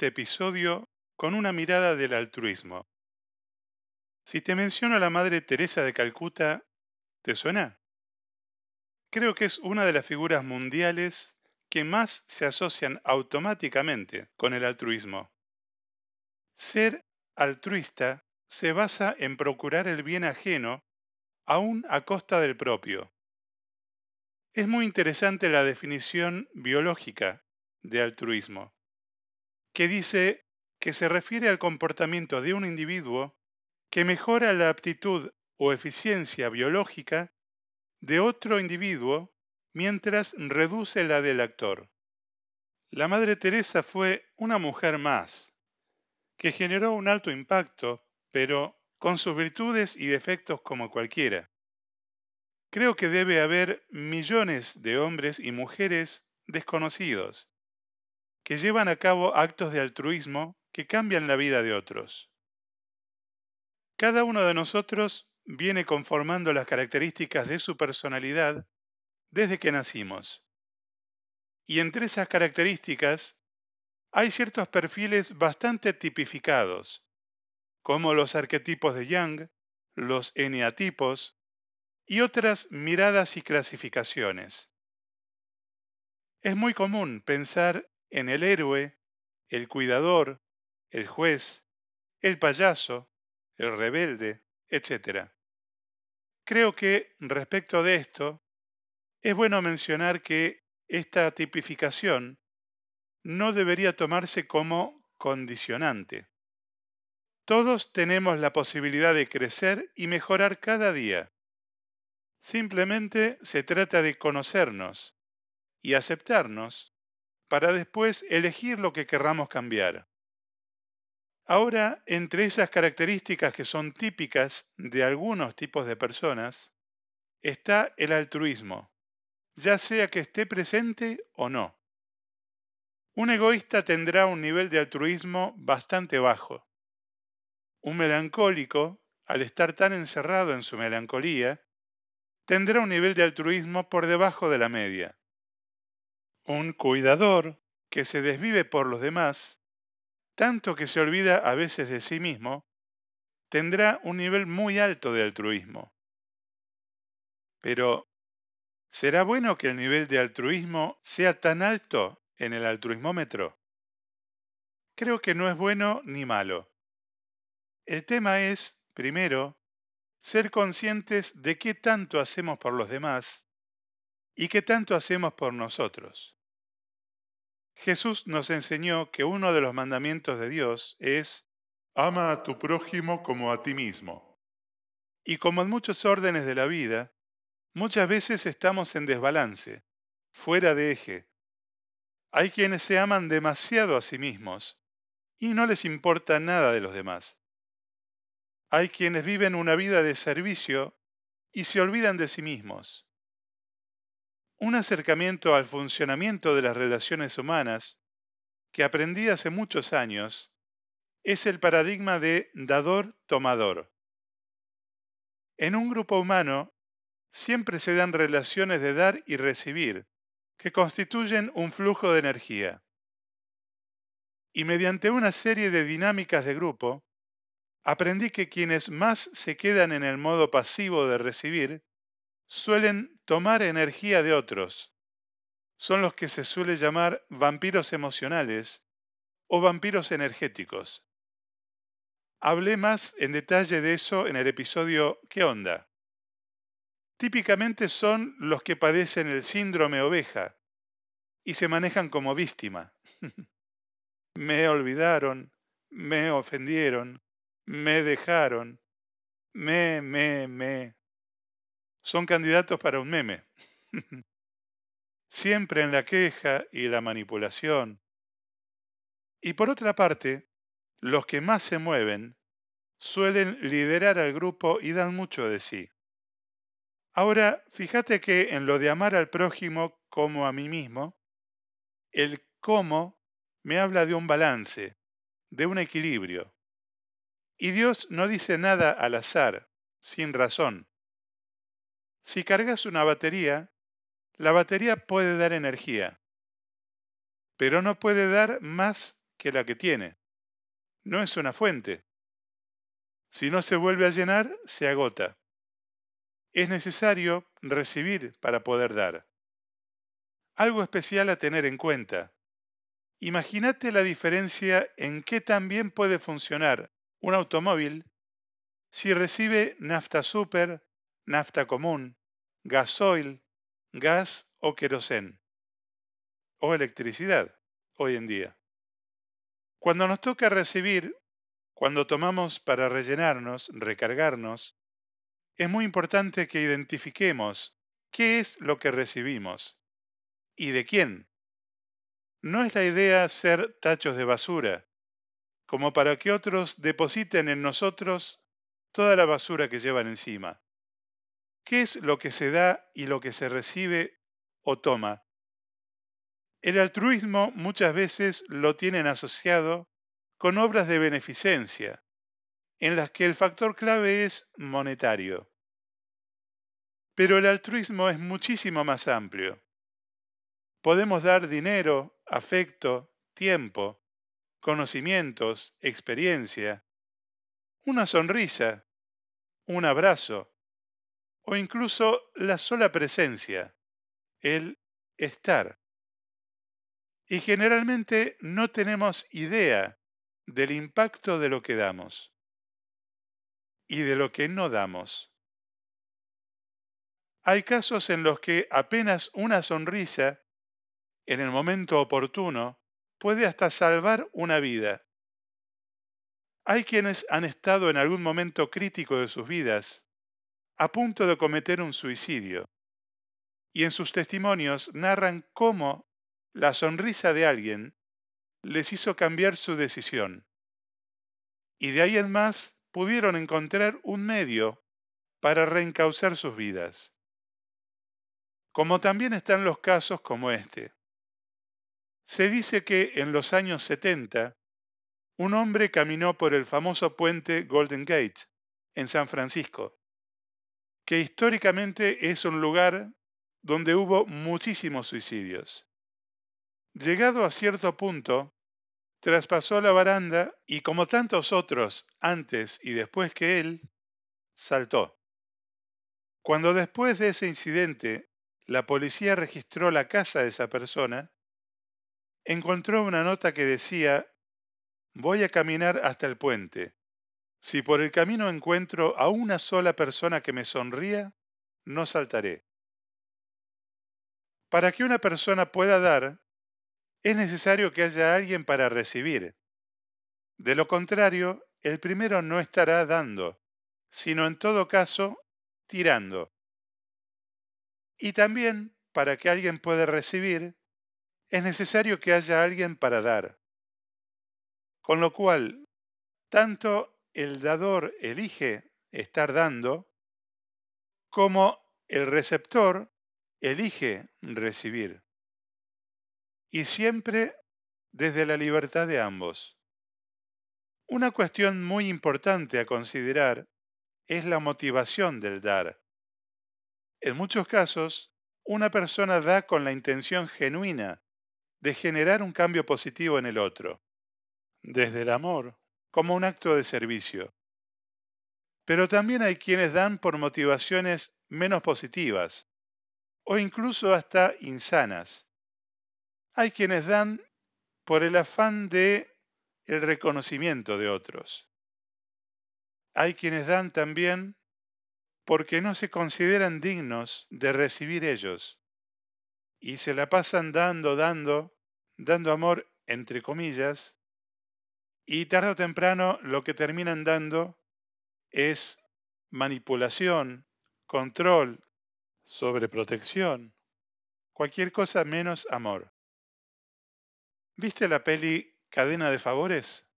este episodio con una mirada del altruismo. Si te menciono a la Madre Teresa de Calcuta, ¿te suena? Creo que es una de las figuras mundiales que más se asocian automáticamente con el altruismo. Ser altruista se basa en procurar el bien ajeno aún a costa del propio. Es muy interesante la definición biológica de altruismo, que dice que se refiere al comportamiento de un individuo que mejora la aptitud o eficiencia biológica de otro individuo mientras reduce la del actor. La Madre Teresa fue una mujer más, que generó un alto impacto, pero con sus virtudes y defectos como cualquiera. Creo que debe haber millones de hombres y mujeres desconocidos que llevan a cabo actos de altruismo que cambian la vida de otros. Cada uno de nosotros viene conformando las características de su personalidad desde que nacimos. Y entre esas características hay ciertos perfiles bastante tipificados, como los arquetipos de Young, los eneatipos y otras miradas y clasificaciones. Es muy común pensar en el héroe, el cuidador, el juez, el payaso, el rebelde, etc. Creo que respecto de esto, es bueno mencionar que esta tipificación no debería tomarse como condicionante. Todos tenemos la posibilidad de crecer y mejorar cada día. Simplemente se trata de conocernos y aceptarnos para después elegir lo que querramos cambiar. Ahora, entre esas características que son típicas de algunos tipos de personas, está el altruismo, ya sea que esté presente o no. Un egoísta tendrá un nivel de altruismo bastante bajo. Un melancólico, al estar tan encerrado en su melancolía, tendrá un nivel de altruismo por debajo de la media. Un cuidador que se desvive por los demás, tanto que se olvida a veces de sí mismo, tendrá un nivel muy alto de altruismo. Pero, ¿será bueno que el nivel de altruismo sea tan alto en el altruismómetro? Creo que no es bueno ni malo. El tema es, primero, ser conscientes de qué tanto hacemos por los demás y qué tanto hacemos por nosotros. Jesús nos enseñó que uno de los mandamientos de Dios es ama a tu prójimo como a ti mismo. Y como en muchos órdenes de la vida, muchas veces estamos en desbalance, fuera de eje. Hay quienes se aman demasiado a sí mismos y no les importa nada de los demás. Hay quienes viven una vida de servicio y se olvidan de sí mismos. Un acercamiento al funcionamiento de las relaciones humanas que aprendí hace muchos años es el paradigma de dador-tomador. En un grupo humano siempre se dan relaciones de dar y recibir que constituyen un flujo de energía. Y mediante una serie de dinámicas de grupo, aprendí que quienes más se quedan en el modo pasivo de recibir suelen tomar energía de otros. Son los que se suele llamar vampiros emocionales o vampiros energéticos. Hablé más en detalle de eso en el episodio ¿Qué onda? Típicamente son los que padecen el síndrome oveja y se manejan como víctima. me olvidaron, me ofendieron, me dejaron, me, me, me son candidatos para un meme. Siempre en la queja y la manipulación. Y por otra parte, los que más se mueven suelen liderar al grupo y dan mucho de sí. Ahora, fíjate que en lo de amar al prójimo como a mí mismo, el cómo me habla de un balance, de un equilibrio. Y Dios no dice nada al azar, sin razón. Si cargas una batería, la batería puede dar energía, pero no puede dar más que la que tiene. No es una fuente. Si no se vuelve a llenar, se agota. Es necesario recibir para poder dar. Algo especial a tener en cuenta. Imagínate la diferencia en qué también puede funcionar un automóvil si recibe nafta super, nafta común, gasoil, gas o querosén, o electricidad hoy en día. Cuando nos toca recibir, cuando tomamos para rellenarnos, recargarnos, es muy importante que identifiquemos qué es lo que recibimos y de quién. No es la idea ser tachos de basura, como para que otros depositen en nosotros toda la basura que llevan encima. ¿Qué es lo que se da y lo que se recibe o toma? El altruismo muchas veces lo tienen asociado con obras de beneficencia, en las que el factor clave es monetario. Pero el altruismo es muchísimo más amplio. Podemos dar dinero, afecto, tiempo, conocimientos, experiencia, una sonrisa, un abrazo o incluso la sola presencia, el estar. Y generalmente no tenemos idea del impacto de lo que damos y de lo que no damos. Hay casos en los que apenas una sonrisa, en el momento oportuno, puede hasta salvar una vida. Hay quienes han estado en algún momento crítico de sus vidas, a punto de cometer un suicidio, y en sus testimonios narran cómo la sonrisa de alguien les hizo cambiar su decisión. Y de ahí en más pudieron encontrar un medio para reencauzar sus vidas. Como también están los casos como este. Se dice que en los años 70, un hombre caminó por el famoso puente Golden Gate en San Francisco, que históricamente es un lugar donde hubo muchísimos suicidios. Llegado a cierto punto, traspasó la baranda y como tantos otros antes y después que él, saltó. Cuando después de ese incidente la policía registró la casa de esa persona, encontró una nota que decía, voy a caminar hasta el puente. Si por el camino encuentro a una sola persona que me sonría, no saltaré. Para que una persona pueda dar, es necesario que haya alguien para recibir. De lo contrario, el primero no estará dando, sino en todo caso tirando. Y también, para que alguien pueda recibir, es necesario que haya alguien para dar. Con lo cual, tanto el dador elige estar dando, como el receptor elige recibir. Y siempre desde la libertad de ambos. Una cuestión muy importante a considerar es la motivación del dar. En muchos casos, una persona da con la intención genuina de generar un cambio positivo en el otro, desde el amor, como un acto de servicio. Pero también hay quienes dan por motivaciones menos positivas o incluso hasta insanas. Hay quienes dan por el afán de el reconocimiento de otros. Hay quienes dan también porque no se consideran dignos de recibir ellos y se la pasan dando, dando, dando amor entre comillas, y tarde o temprano lo que terminan dando es manipulación, control, sobreprotección, cualquier cosa menos amor. ¿Viste la peli Cadena de Favores?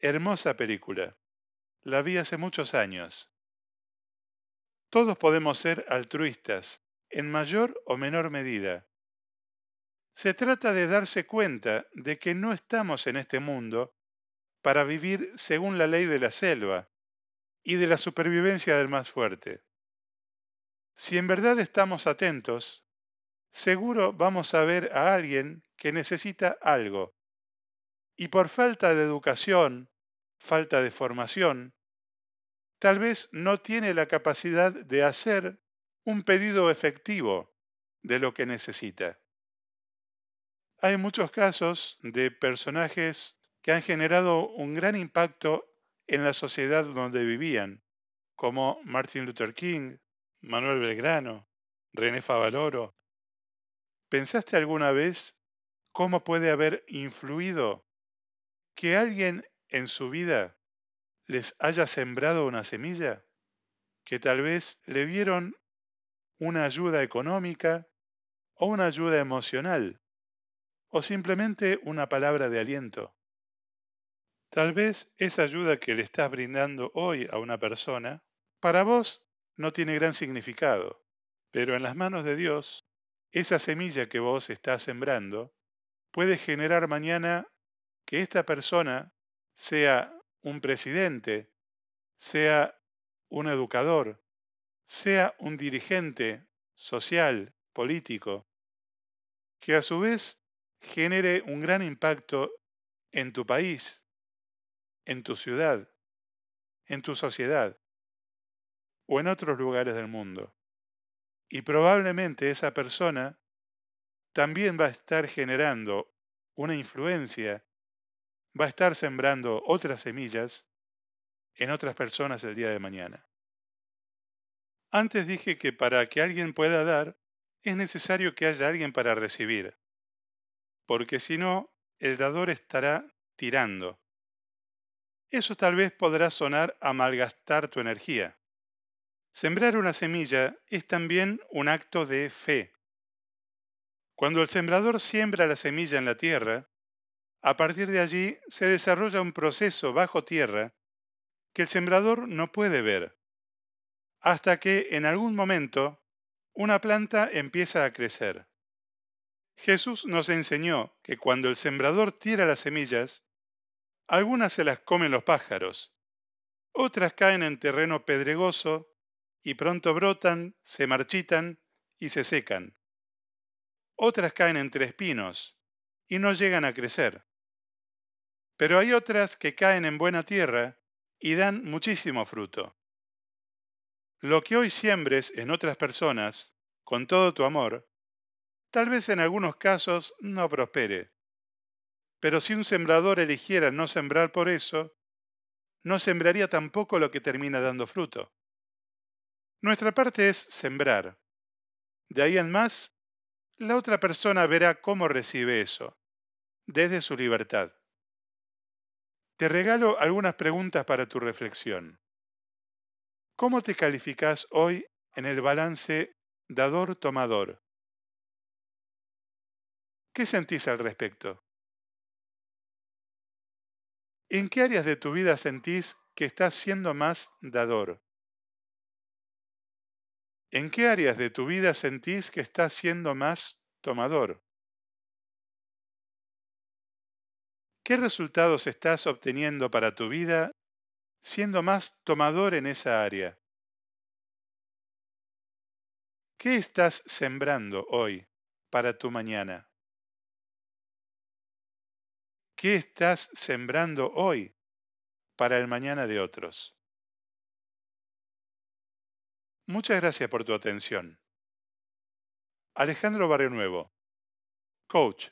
Hermosa película. La vi hace muchos años. Todos podemos ser altruistas, en mayor o menor medida. Se trata de darse cuenta de que no estamos en este mundo para vivir según la ley de la selva y de la supervivencia del más fuerte. Si en verdad estamos atentos, seguro vamos a ver a alguien que necesita algo y por falta de educación, falta de formación, tal vez no tiene la capacidad de hacer un pedido efectivo de lo que necesita. Hay muchos casos de personajes que han generado un gran impacto en la sociedad donde vivían, como Martin Luther King, Manuel Belgrano, René Favaloro. ¿Pensaste alguna vez cómo puede haber influido que alguien en su vida les haya sembrado una semilla? Que tal vez le dieron una ayuda económica o una ayuda emocional o simplemente una palabra de aliento. Tal vez esa ayuda que le estás brindando hoy a una persona, para vos no tiene gran significado, pero en las manos de Dios, esa semilla que vos estás sembrando puede generar mañana que esta persona sea un presidente, sea un educador, sea un dirigente social, político, que a su vez genere un gran impacto en tu país, en tu ciudad, en tu sociedad o en otros lugares del mundo. Y probablemente esa persona también va a estar generando una influencia, va a estar sembrando otras semillas en otras personas el día de mañana. Antes dije que para que alguien pueda dar, es necesario que haya alguien para recibir, porque si no, el dador estará tirando. Eso tal vez podrá sonar a malgastar tu energía. Sembrar una semilla es también un acto de fe. Cuando el sembrador siembra la semilla en la tierra, a partir de allí se desarrolla un proceso bajo tierra que el sembrador no puede ver hasta que en algún momento una planta empieza a crecer. Jesús nos enseñó que cuando el sembrador tira las semillas, algunas se las comen los pájaros, otras caen en terreno pedregoso y pronto brotan, se marchitan y se secan. Otras caen entre espinos y no llegan a crecer. Pero hay otras que caen en buena tierra y dan muchísimo fruto. Lo que hoy siembres en otras personas, con todo tu amor, tal vez en algunos casos no prospere. Pero si un sembrador eligiera no sembrar por eso, no sembraría tampoco lo que termina dando fruto. Nuestra parte es sembrar. De ahí en más, la otra persona verá cómo recibe eso, desde su libertad. Te regalo algunas preguntas para tu reflexión. ¿Cómo te calificas hoy en el balance dador-tomador? ¿Qué sentís al respecto? ¿En qué áreas de tu vida sentís que estás siendo más dador? ¿En qué áreas de tu vida sentís que estás siendo más tomador? ¿Qué resultados estás obteniendo para tu vida siendo más tomador en esa área. ¿Qué estás sembrando hoy para tu mañana? ¿Qué estás sembrando hoy para el mañana de otros? Muchas gracias por tu atención. Alejandro Barrio Nuevo, coach